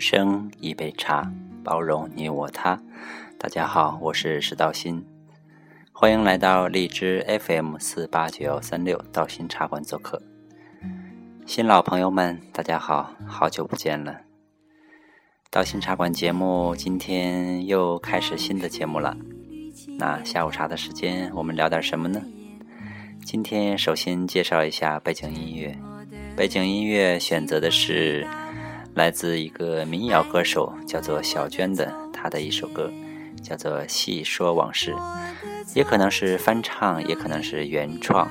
生一杯茶，包容你我他。大家好，我是石道新，欢迎来到荔枝 FM 四八九三六道心茶馆做客。新老朋友们，大家好，好久不见了。道心茶馆节目今天又开始新的节目了。那下午茶的时间，我们聊点什么呢？今天首先介绍一下背景音乐。背景音乐选择的是来自一个民谣歌手，叫做小娟的，她的一首歌，叫做《细说往事》，也可能是翻唱，也可能是原创。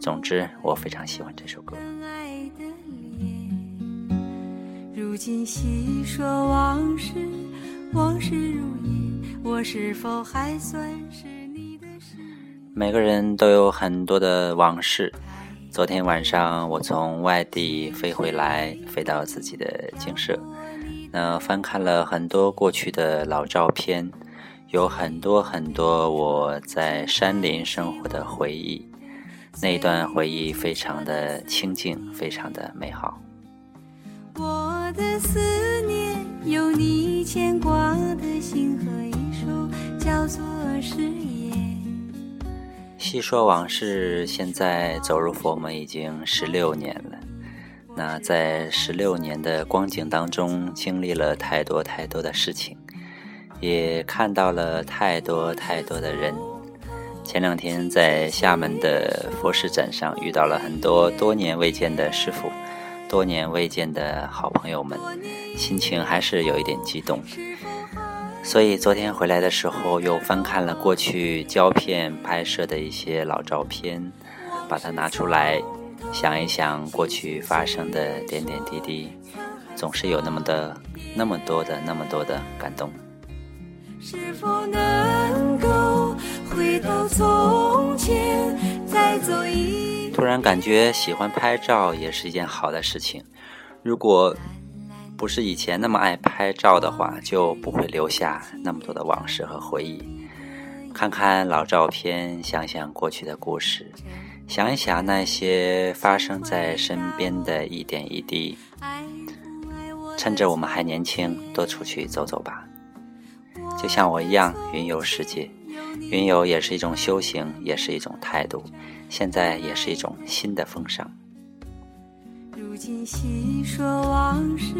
总之，我非常喜欢这首歌。如今细说往事，往事如烟，我是否还算是你的事？每个人都有很多的往事。昨天晚上我从外地飞回来，飞到自己的景社，那翻看了很多过去的老照片，有很多很多我在山林生活的回忆，那段回忆非常的清静，非常的美好。我的思念有你牵挂的心和一首叫做誓。细说往事，现在走入佛门已经十六年了。那在十六年的光景当中，经历了太多太多的事情，也看到了太多太多的人。前两天在厦门的佛事展上，遇到了很多多年未见的师傅，多年未见的好朋友们，心情还是有一点激动。所以昨天回来的时候，又翻看了过去胶片拍摄的一些老照片，把它拿出来想一想过去发生的点点滴滴，总是有那么的、那么多的、那么多的感动。是否能够回到从前，再走一？突然感觉喜欢拍照也是一件好的事情。如果不是以前那么爱拍照的话，就不会留下那么多的往事和回忆。看看老照片，想想过去的故事，想一想那些发生在身边的一点一滴。趁着我们还年轻，多出去走走吧。就像我一样，云游世界。云游也是一种修行，也是一种态度，现在也是一种新的风尚。如今细说往事。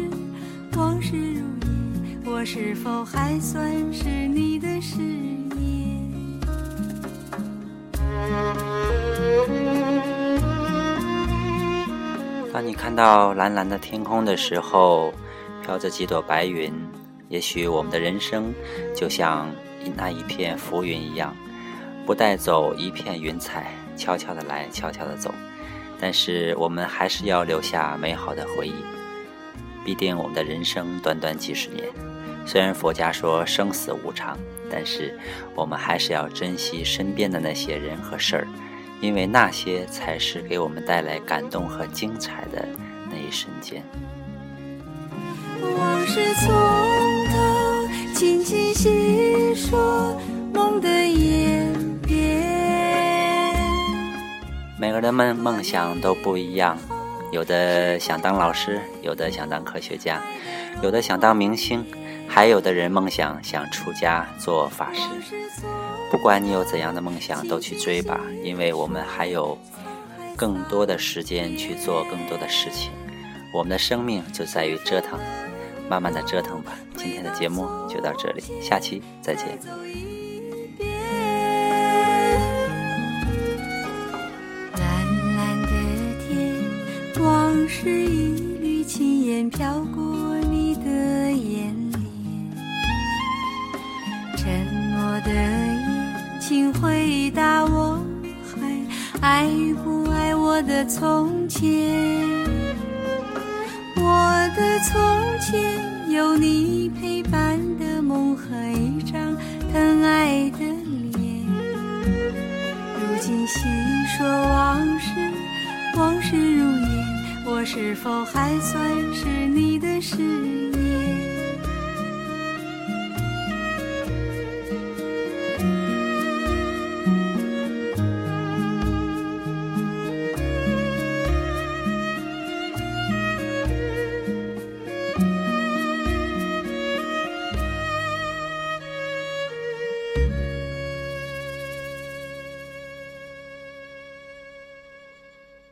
往事如烟，我是否还算是你的誓言？当你看到蓝蓝的天空的时候，飘着几朵白云，也许我们的人生就像那一片浮云一样，不带走一片云彩，悄悄的来，悄悄的走。但是我们还是要留下美好的回忆。毕竟我们的人生短短几十年，虽然佛家说生死无常，但是我们还是要珍惜身边的那些人和事儿，因为那些才是给我们带来感动和精彩的那一瞬间。往事从每个人的梦梦想都不一样。有的想当老师，有的想当科学家，有的想当明星，还有的人梦想想出家做法师。不管你有怎样的梦想，都去追吧，因为我们还有更多的时间去做更多的事情。我们的生命就在于折腾，慢慢的折腾吧。今天的节目就到这里，下期再见。往事一缕青烟飘过你的眼帘，沉默的夜，请回答我还爱不爱我的从前？我的从前有你陪伴的梦和一张疼爱的脸，如今细说往事，往事如烟。我是否还算是你的诗？